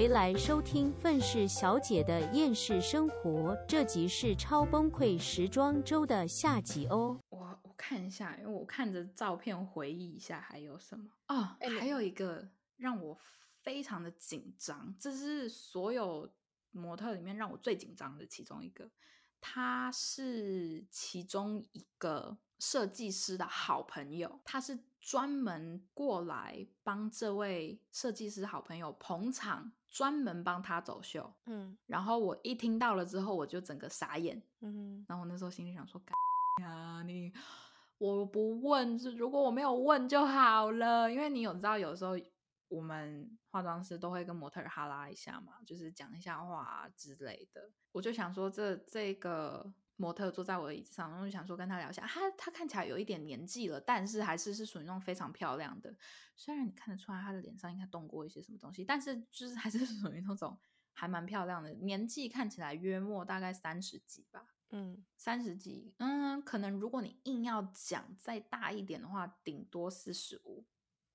回来收听愤世小姐的厌世生活，这集是超崩溃时装周的下集哦。我我看一下，因为我看着照片回忆一下还有什么哦，哎还有一个让我非常的紧张，这是所有模特里面让我最紧张的其中一个。他是其中一个设计师的好朋友，他是专门过来帮这位设计师好朋友捧场，专门帮他走秀。嗯然后我一听到了之后，我就整个傻眼。嗯然后我那时候心里想说：“干呀，你我不问，是如果我没有问就好了，因为你有知道，有时候我们化妆师都会跟模特儿哈拉一下嘛，就是讲一下话啊之类的。我就想说这，这个模特坐在我的椅子上，然后就想说跟他聊一下。他他看起来有一点年纪了，但是还是是属于那种非常漂亮的。虽然你看得出来他的脸上应该动过一些什么东西，但是就是还是 属于那种还蛮漂亮的，年纪看起来约莫大概三十几吧。嗯三十几，嗯，可能如果你硬要讲再大一点的话，顶多四十五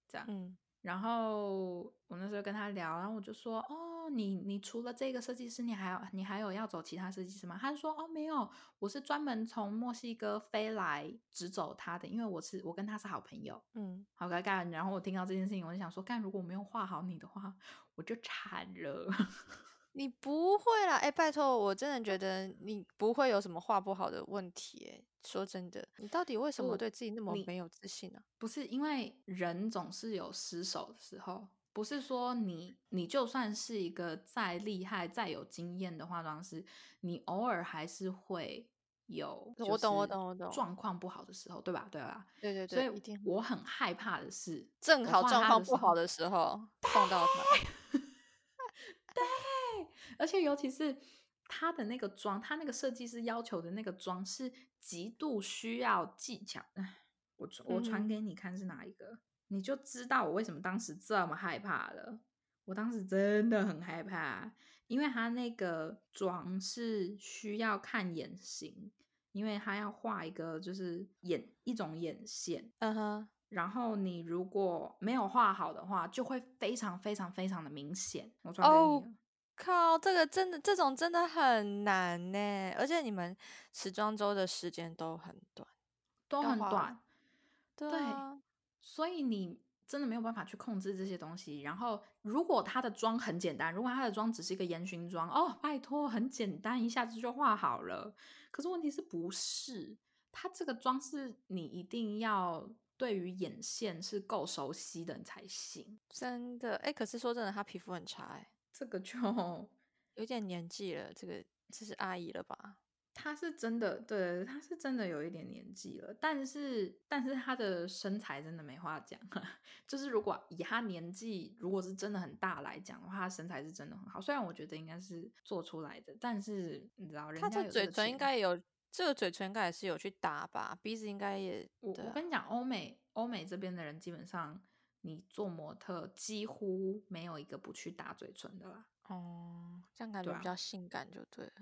这样。嗯然后我那时候跟他聊，然后我就说，哦，你你除了这个设计师，你还有你还有要走其他设计师吗？他就说，哦，没有，我是专门从墨西哥飞来直走他的，因为我是我跟他是好朋友。嗯，好尴尬。然后我听到这件事情，我就想说，干，如果我没有画好你的话，我就惨了。你不会啦，哎、拜托，我真的觉得你不会有什么画不好的问题、哎，说真的，你到底为什么不对自己那么你没有自信呢、不是因为人总是有失手的时候，不是说你你就算是一个再厉害、再有经验的化妆师，你偶尔还是会有我懂我懂我懂状况不好的时候，对吧？对吧？对对所对，所以我很害怕的是，正好状况不好的时候碰到他。对而且尤其是他的那个妆，他那个设计师要求的那个妆是极度需要技巧。唉，我传我传嗯给你看是哪一个，你就知道我为什么当时这么害怕了。我当时真的很害怕，因为他那个妆是需要看眼型，因为他要画一个就是眼一种眼线，嗯哼，然后你如果没有画好的话，就会非常非常非常的明显。我传给你。靠，这个真的这种真的很难呢，而且你们时装周的时间都很短，都很短，对所以你真的没有办法去控制这些东西。然后，如果他的妆很简单，如果他的妆只是一个烟熏妆，哦，拜托，很简单，一下子就画好了。可是问题是不是？他这个妆是你一定要对于眼线是够熟悉的你才行。真的，哎，可是说真的，他皮肤很差，哎，这个就 有点年纪了，这个这是阿姨了吧？她是真的，对，她是真的有一点年纪了，但是但是她的身材真的没话讲，就是如果以她年纪，如果是真的很大来讲的话，她身材是真的很好。虽然我觉得应该是做出来的，但是你知道，人她家这嘴唇应该也有，这个嘴唇应该也是有去打吧，鼻子应该也，我我跟你讲，欧美欧美这边的人基本上，你做模特几乎没有一个不去打嘴唇的啦。哦，这样感觉比较性感就对了。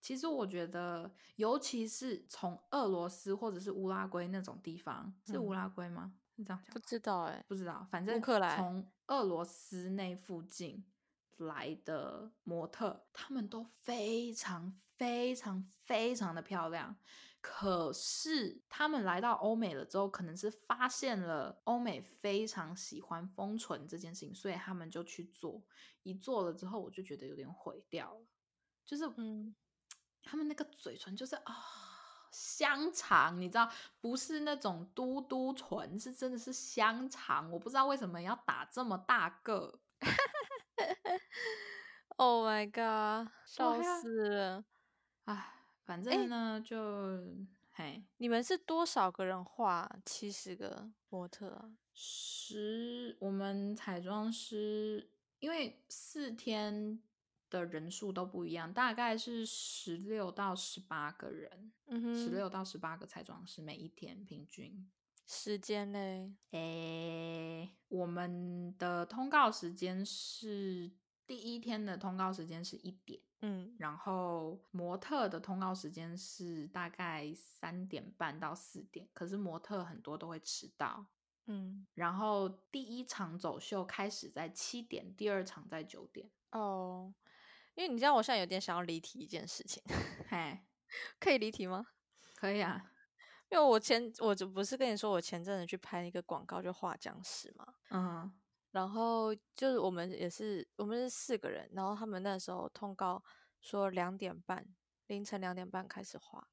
其实我觉得，尤其是从俄罗斯或者是乌拉圭那种地方，是乌嗯拉圭吗？是这样讲不？知道哎、不知道，反正克兰从俄罗斯那附近来的模特，他们都非常非常非常的漂亮。可是他们来到欧美了之后，可能是发现了欧美非常喜欢封唇这件事情，所以他们就去做。一做了之后，我就觉得有点毁掉了，就是嗯，他们那个嘴唇就是啊、香肠，你知道，不是那种嘟嘟唇，是真的是香肠。我不知道为什么要打这么大个，Oh my god，笑死了！唉，反正呢，就嘿，你们是多少个人画七十个模特啊？十我们彩妆师因为四天的人数都不一样，大概是十六到十八个人，嗯哼，十六到十八个彩妆师每一天平均。时间嘞？诶，我们的通告时间是第一天的通告时间是一点，嗯，然后模特的通告时间是大概三点半到四点，可是模特很多都会迟到。嗯，然后第一场走秀开始在七点，第二场在九点。哦，因为你知道我现在有点想要离题一件事情，嘿，可以离题吗？可以啊，因为我前我就不是跟你说我前阵子去拍一个广告就画僵尸嘛，嗯然后就是我们也是我们是四个人，然后他们那时候通告说两点半凌晨两点半开始画，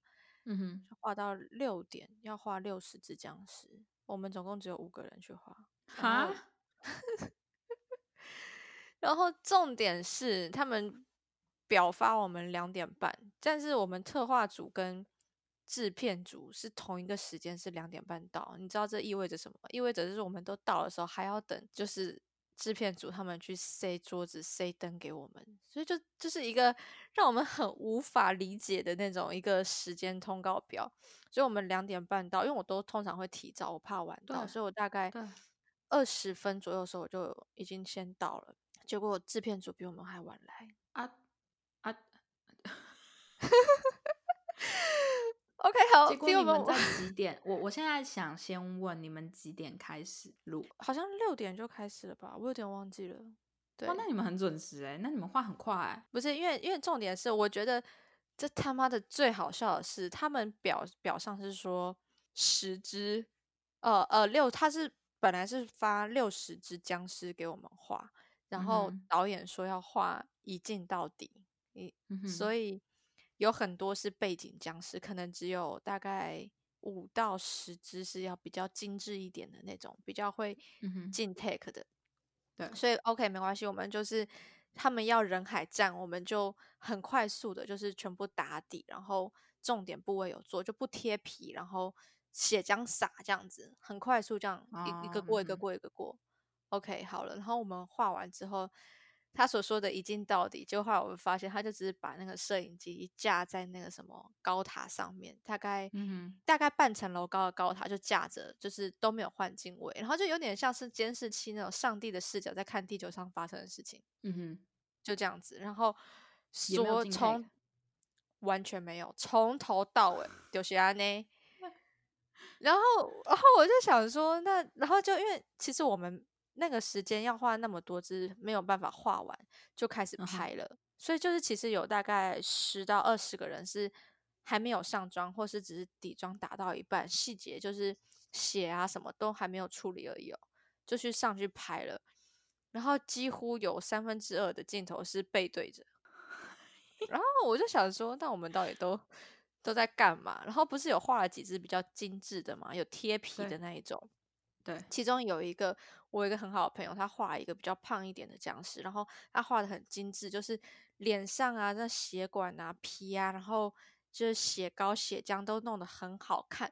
嗯哼，画到六点要画六十只僵尸，我们总共只有五个人去画，哈，然后重点是他们表发我们两点半，但是我们策划组跟制片组是同一个时间，是两点半到。你知道这意味着什么吗？意味着就是我们都到的时候还要等，就是制片组他们去塞桌子、塞灯给我们，所以就就是一个让我们很无法理解的那种一个时间通告表。所以我们两点半到，因为我都通常会提早，我怕晚到，所以我大概对二十分左右的时候我就已经先到了。结果制片组比我们还晚来。啊啊，OK，好，结果你们在几点？我我现在想先问你们几点开始录？好像六点就开始了吧？我有点忘记了。对哇，，那你们很准时哎，那你们画很快欸，不是因为因为重点是，我觉得这他妈的最好笑的是，他们表表上是说十只，呃呃六，他是本来是发六十只僵尸给我们画，然后导演说要画一镜到底，一嗯，所以有很多是背景僵尸，可能只有大概五到十只是要比较精致一点的那种，比较会进 take 的。对所以 OK 没关系，我们就是他们要人海战，我们就很快速的，就是全部打底，然后重点部位有做，就不贴皮，然后血浆洒这样子，很快速这样一一个过一个过一个过。OK 好了，然后我们画完之后，他所说的一镜到底，就后来我们发现，他就只是把那个摄影机架在那个什么高塔上面，大概、嗯大概半层楼高的高塔就架着，就是都没有换镜位，然后就有点像是监视器那种上帝的视角在看地球上发生的事情，嗯哼，就这样子。然后说从完全没有，从头到尾就是安呢。然后，然后我就想说，那然后就因为其实我们那个时间要画那么多支，没有办法画完，就开始拍了。所以就是其实有大概十到二十个人是还没有上妆，或是只是底妆打到一半，细节就是血啊什么都还没有处理而已哦，就去上去拍了。然后几乎有三分之二的镜头是背对着，然后我就想说，那我们到底都都在干嘛？然后不是有画了几只比较精致的嘛，有贴皮的那一种。对，其中有一个我有一个很好的朋友，他画一个比较胖一点的僵尸，然后他画的很精致，就是脸上啊、那血管啊、皮啊，然后就是血膏、血浆都弄得很好看。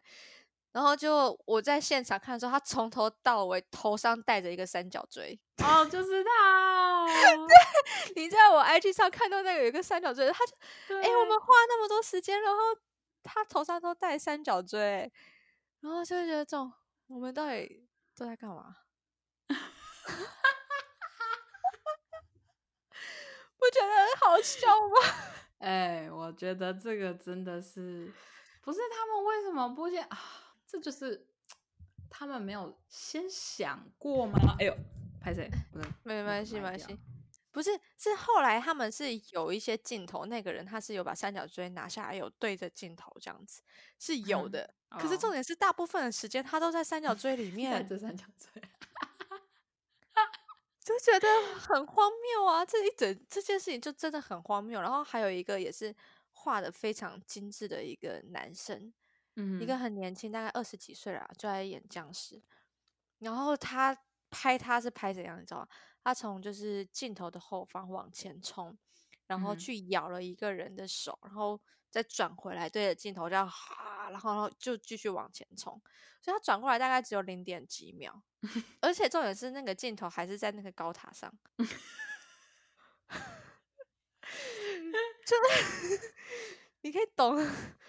然后就我在现场看的时候，他从头到尾头上戴着一个三角锥。哦，就是 他对，你在我 IG 上看到那个有一个三角锥，他就对，哎、我们花那么多时间，然后他头上都戴三角锥，然后就会觉得这种我们到底都在干嘛？不觉得很好笑吗？哎，我觉得这个真的是，不是他们为什么不先啊？这就是他们没有先想过吗？哎呦，拍谁？没那个关系，没关系。不是，是后来他们是有一些镜头，那个人他是有把三角锥拿下来，有对着镜头这样子，是有嗯的。可是重哦点是，大部分的时间他都在三角锥里 戴面，这三角锥，就 觉得很荒谬啊！这一整这件事情就真的很荒谬。然后还有一个也是画的非常精致的一个男生，嗯一个很年轻，大概二十几岁了，就在演僵尸。然后他拍他是拍怎样，你知道吗？他从就是镜头的后方往前冲，然后嗯去咬了一个人的手，然后再转回来对着镜头这样哈，然后然后就继续往前冲。所以他转过来大概只有零点几秒，而且重点是那个镜头还是在那个高塔上。就你可以懂，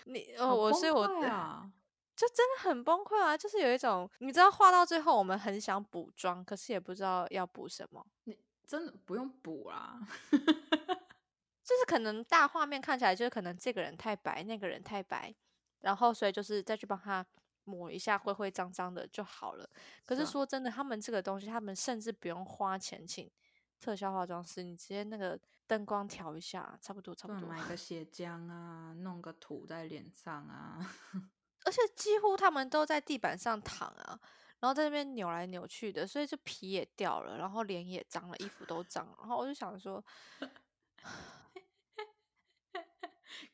你哦，我所以我啊，就真的很崩溃啊！就是有一种，你知道，画到最后我们很想补妆，可是也不知道要补什么，你真的不用补啦。就是可能大画面看起来就是可能这个人太白，那个人太白，然后所以就是再去帮他抹一下灰灰脏脏的就好了。可是说真的，他们这个东西，他们甚至不用花钱请特效化妆师，你直接那个灯光调一下，差不多差不多。买个血浆啊，弄个土在脸上啊。而且几乎他们都在地板上躺啊，然后在那边扭来扭去的，所以就皮也掉了，然后脸也脏了，衣服都脏了。然后我就想说，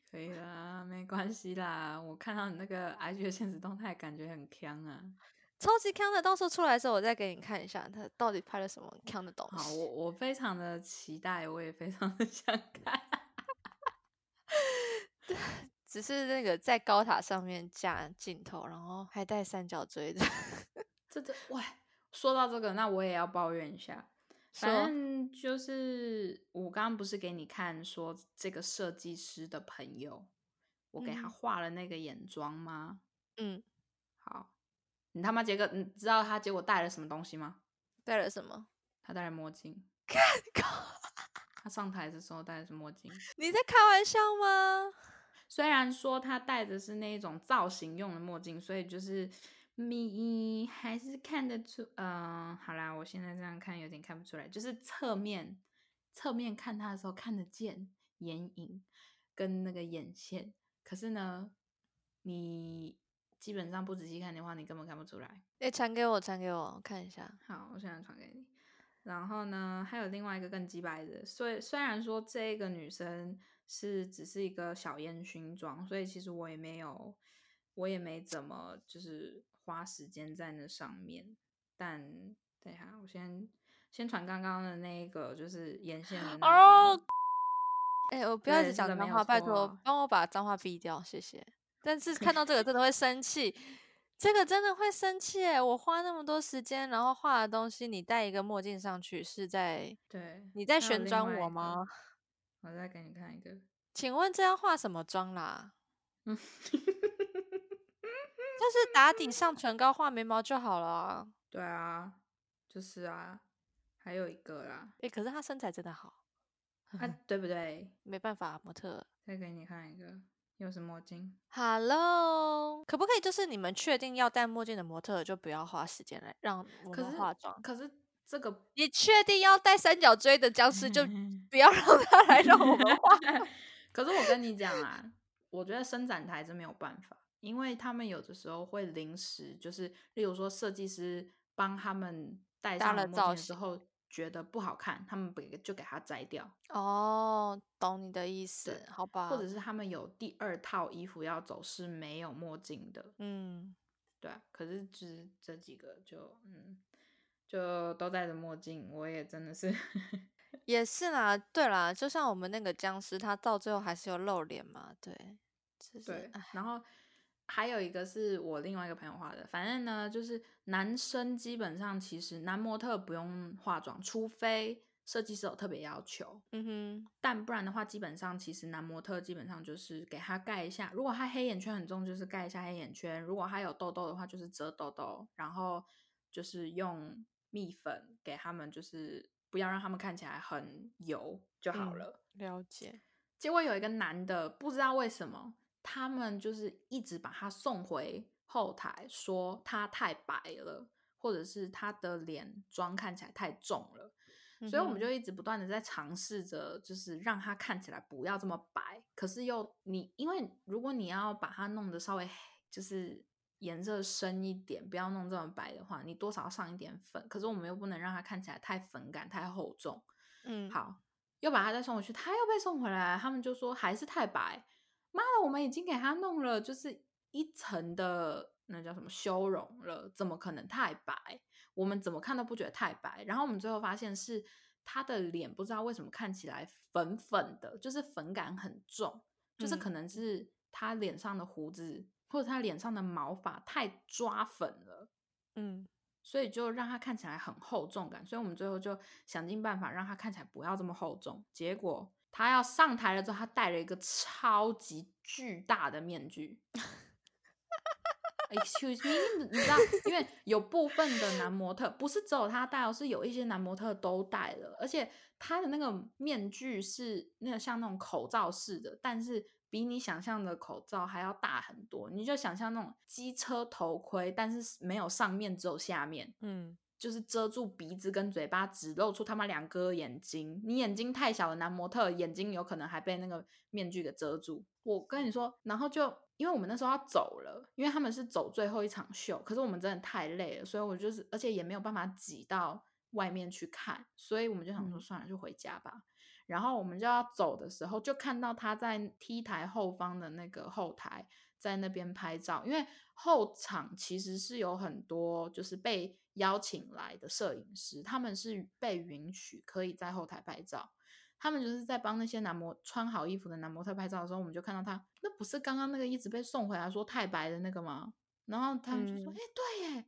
可以啦，没关系啦。我看到你那个 IG 的现实动态，感觉很强啊。超级康的，到时候出来的时候我再给你看一下，他到底拍了什么康的东西。好，我我非常的期待，我也非常的 想看。只是那个在高塔上面架镜头，然后还带三角锥的。这这喂，说到这个，那我也要抱怨一下。反正就是我刚刚不是给你看说这个设计师的朋友，我给他嗯画了那个眼妆吗？嗯，好，你他妈结果你知道他结果带了什么东西吗？带了什么？他戴了墨镜。他上台的时候戴的是墨镜，你在开玩笑吗？虽然说他戴的是那一种造型用的墨镜，所以就是你还是看得出，嗯、好啦，我现在这样看有点看不出来，就是侧面侧面看他的时候看得见眼影跟那个眼线，可是呢，你基本上不仔细看的话，你根本看不出来。哎、传给我，传给我我看一下。好，我现在传给你。然后呢，还有另外一个更鸡白的，虽虽然说这个女生是只是一个小烟熏妆，所以其实我也没有，我也没怎么就是花时间在那上面。但等一下，我先先传刚刚的那一个，就是眼线的那哦边。哎、我不要一直讲脏话，拜托错帮我把脏话逼掉，谢谢。但是看到这个真的会生气，这个真的会生气哎！我花那么多时间，然后画的东西，你戴一个墨镜上去，是在对，你在旋转我吗？我再给你看一个。请问这要化什么妆啦？嗯，就是打底上唇膏、画眉毛就好了啊。对啊，就是啊，还有一个啦，哎、可是她身材真的好，啊，对不对？没办法，模特。再给你看一个，又是墨镜。Hello，可不可以就是你们确定要戴墨镜的模特就不要花时间来让我们化妆？可是这个你确定要戴三角锥的僵尸就 不要让他来让我们 画？可是我跟你讲啊，我觉得伸展台真没有办法，因为他们有的时候会临时，就是例如说设计师帮他们戴搭上墨镜了造型的时候觉得不好看，他们不就给他摘掉，哦，懂你的意思，好吧？或者是他们有第二套衣服要走是没有墨镜的，嗯，对啊。可是只是这几个就嗯，就都戴着墨镜，我也真的是 也是啦，对啦，就像我们那个僵尸，他到最后还是有露脸嘛，对，就是对，然后还有一个是我另外一个朋友画的，反正呢，就是男生基本上其实男模特不用化妆，除非设计师有特别要求，嗯哼，但不然的话，基本上其实男模特基本上就是给他盖一下，如果他黑眼圈很重，就是盖一下黑眼圈；如果他有痘痘的话，就是遮痘痘，然后就是用蜜粉给他们，就是不要让他们看起来很油就好嗯了。了解，结果有一个男的，不知道为什么，他们就是一直把他送回后台，说他太白了，或者是他的脸妆看起来太重了。所以我们就一直不断的在尝试着，就是让他看起来不要这么白，可是又你，因为如果你要把它弄得稍微，就是颜色深一点，不要弄这么白的话，你多少上一点粉，可是我们又不能让它看起来太粉感、太厚重。嗯，好，又把它再送回去，它又被送回来，他们就说还是太白。妈的，我们已经给他弄了，就是一层的那叫什么修容了，怎么可能太白？我们怎么看都不觉得太白。然后我们最后发现是他的脸不知道为什么看起来粉粉的，就是粉感很重，就是可嗯能是他脸上的胡子或者他脸上的毛发太抓粉了。嗯，所以就让他看起来很厚重感，所以我们最后就想尽办法让他看起来不要这么厚重。结果他要上台了之后，他戴了一个超级巨大的面具。Excuse me，你知道，因为有部分的男模特不是只有他戴哦，是有一些男模特都戴了，而且他的那个面具是那个像那种口罩式的，但是比你想象的口罩还要大很多。你就想象那种机车头盔，但是没有上面，只有下面，嗯，就是遮住鼻子跟嘴巴，只露出他们两个眼睛。你眼睛太小的男模特眼睛有可能还被那个面具给遮住。我跟你说，然后就因为我们那时候要走了，因为他们是走最后一场秀，可是我们真的太累了，所以我就是而且也没有办法挤到外面去看，所以我们就想说嗯算了，就回家吧。然后我们就要走的时候，就看到他在 T 台后方的那个后台，在那边拍照。因为后场其实是有很多就是被邀请来的摄影师，他们是被允许可以在后台拍照。他们就是在帮那些男模穿好衣服的男模特拍照的时候，我们就看到他，那不是刚刚那个一直被送回来说太白的那个吗？然后他们就说：“嗯哎、对耶，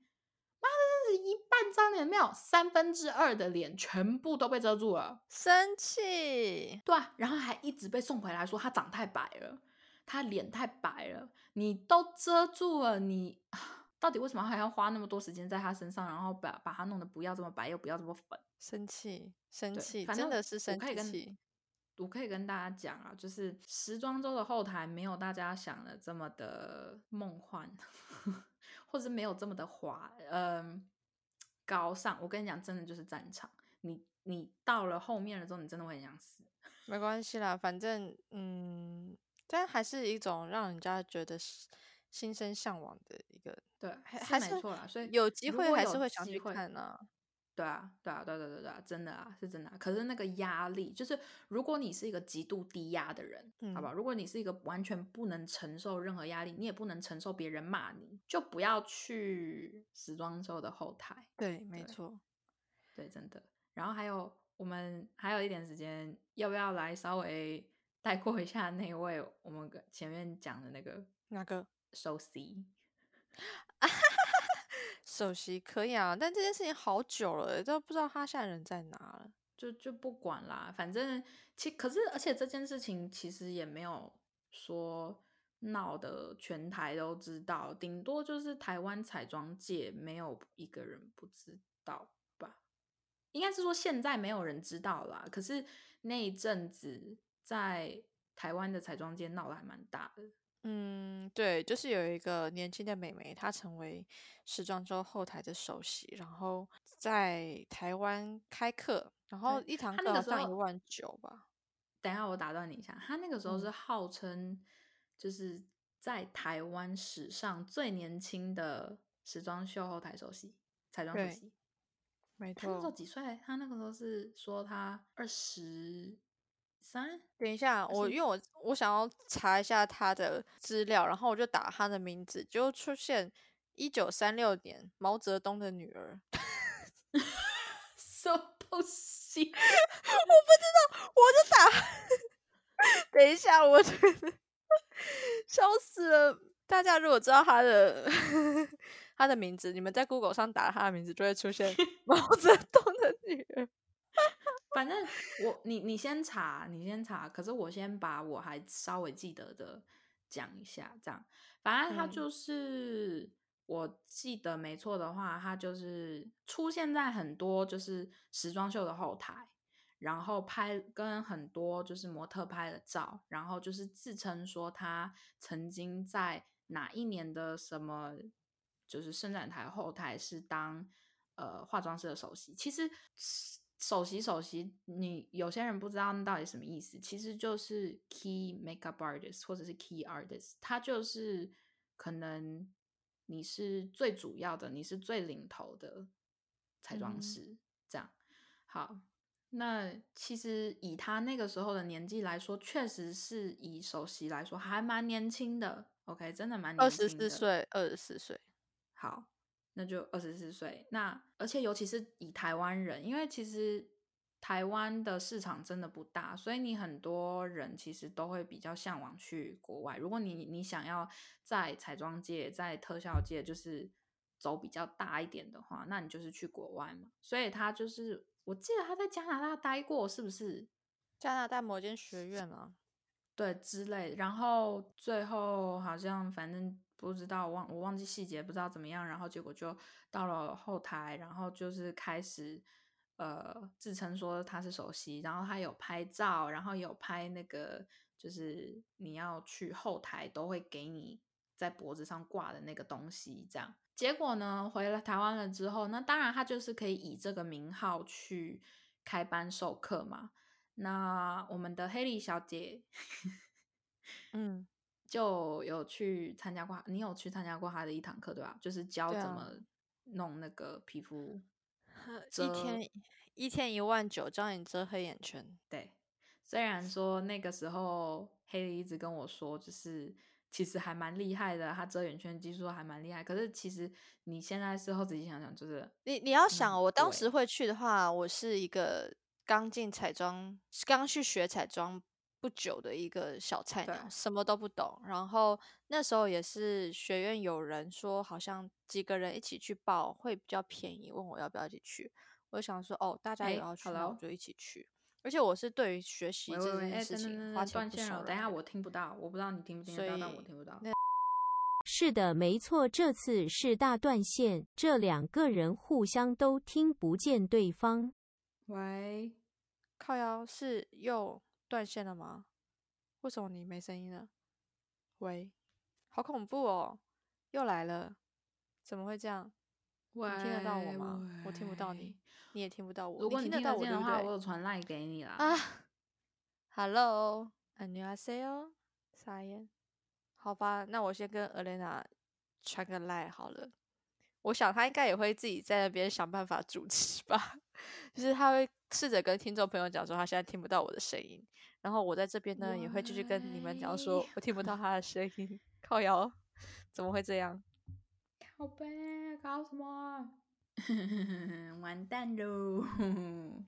妈的，这是一半张脸没有，三分之二的脸全部都被遮住了。”生气，对啊，然后还一直被送回来说他长太白了，他脸太白了，你都遮住了，你到底为什么还要花那么多时间在他身上，然后把把他弄得不要这么白，又不要这么粉？生气，生对气，反正真的是生我可以跟气。我可以跟大家讲啊，就是时装周的后台没有大家想的这么的梦幻，或者没有这么的华，嗯、高尚。我跟你讲，真的就是战场。你你到了后面了之后，你真的会很想死。没关系啦，反正嗯，但还是一种让人家觉得是心生向往的一个，对，还还是是没错啦。所以有机会还是会想去看啊。对啊，对啊，对对对对啊，真的啊，是真的、啊。可是那个压力，就是如果你是一个极度低压的人，好吧？嗯如果你是一个完全不能承受任何压力，你也不能承受别人骂你，就不要去时装周的后台。对，没对错。对，真的。然后还有，我们还有一点时间，要不要来稍微 带过一下那位我们前面讲的那个那个首席？首席可以啊，但这件事情好久了，都不知道他现在人在哪了。就就不管啦，反正其可是，而且这件事情其实也没有说闹得全台都知道，顶多就是台湾彩妆界没有一个人不知道吧？应该是说现在没有人知道啦，可是那一阵子在台湾的彩妆界闹得还蛮大的。嗯，对，就是有一个年轻的美眉，她成为时装周后台的首席，然后在台湾开课，然后一堂她课好像一万九吧。等一下，我打断你一下，她那个时候嗯是号称就是在台湾史上最年轻的时装秀后台首席，彩妆首对席。没错他那时候。几岁？他那个时候是说他二十三，等一下，我因为我我想要查一下他的资料，然后我就打他的名字，就出现一九三六年毛泽东的女儿。什么东西？我就打。等一下，我觉得笑死了。大家如果知道他的他的名字，你们在 Google 上打他的名字，就会出现毛泽东的女儿。反正我你你先查，你先查。可是我先把我还稍微记得的讲一下，这样。反正他嗯就是、我记得没错的话，他就是出现在很多就是时装秀的后台，然后拍跟很多就是模特拍了照，然后就是自称说他曾经在哪一年的什么就是伸展台后台是当呃化妆师的首席。其实首席首席，你有些人不知道那到底什么意思，其实就是 key makeup artist 或者是 key artist，他就是可能你是最主要的，你是最领头的彩妆嗯师，这样好。那其实以他那个时候的年纪来说，确实是以首席来说还蛮年轻的。OK，真的蛮二年轻的。十四岁，二十四岁。好，那就二十四岁。那而且尤其是以台湾人，因为其实台湾的市场真的不大，所以你很多人其实都会比较向往去国外。如果你你想要在彩妆界、在特效界就是走比较大一点的话，那你就是去国外嘛。所以他就是，我记得他在加拿大待过，是不是？加拿大某间学院啊，对之类的，然后最后好像反正不知道忘我忘记细节，不知道怎么样，然后结果就到了后台，然后就是开始呃自称说他是首席，然后他有拍照，然后有拍那个就是你要去后台都会给你在脖子上挂的那个东西，这样。结果呢，回了台湾了之后，那当然他就是可以以这个名号去开班授课嘛。那我们的黑莉小姐，就有去参加过，你有去参加过他的一堂课对吧？就是教怎么弄那个皮肤，一天一天一万九，教你遮黑眼圈。对，虽然说那个时候黑莉一直跟我说，就是其实还蛮厉害的，他遮眼圈技术还蛮厉害。可是其实你现在事后仔细想想，就是你你要想，我当时会去的话，我是一个。刚进彩妆，刚去学彩妆不久的一个小菜鸟，什么都不懂。然后那时候也是学院有人说，好像几个人一起去报会比较便宜，问我要不要一起去。我想说，哦，大家也要去，那我就一起去。而且我是对于学习这件事情花钱不少。等一下我听不到，我不知道你听不听得到，但我听不到。是的，没错，这次是大断线，这两个人互相都听不见对方。喂，靠腰是又断线了吗？为什么你没声音了？喂，好恐怖哦，又来了，怎么会这样？你听得到我吗？我听不到你，你也听不到我。如果你听得到我的话，我有传赖给你啦。啊，Hello，안녕하세 요， 撒烟。好吧，那我先跟 Elena 传个赖好了。 我想他应该也会自己在那边想办法主持吧，就是他会试着跟听众朋友讲说他现在听不到我的声音，然后我在这边呢也会继续跟你们讲说我听不到他的声音，靠摇，怎么会这样？靠背，搞什么？完蛋喽！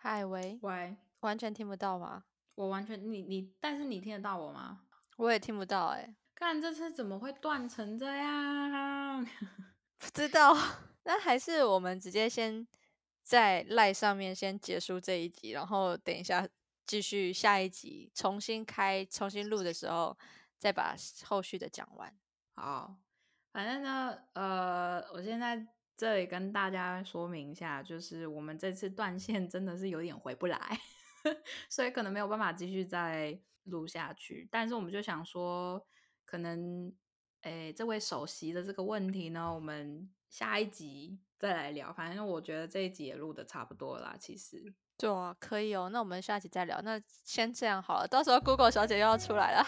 嗨喂喂，完全听不到吗？我完全你你，但是你听得到我吗？我也听不到哎，看这次怎么会断成这样？不知道，那还是我们直接先在赖上面先结束这一集，然后等一下继续下一集重新开、重新录的时候，再把后续的讲完。好，反正呢，呃，我现在这里跟大家说明一下，就是我们这次断线真的是有点回不来，所以可能没有办法继续再。录下去，但是我们就想说，可能，诶，这位首席的这个问题呢，我们下一集再来聊。反正我觉得这一集也录的差不多啦，其实。对啊，可以哦。那我们下一集再聊。那先这样好了，到时候 Google 小姐又要出来了，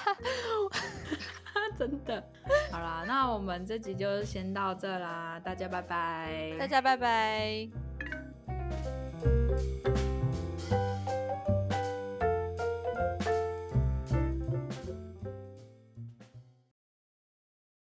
真的。好啦，那我们这集就先到这啦，大家拜拜。大家拜拜。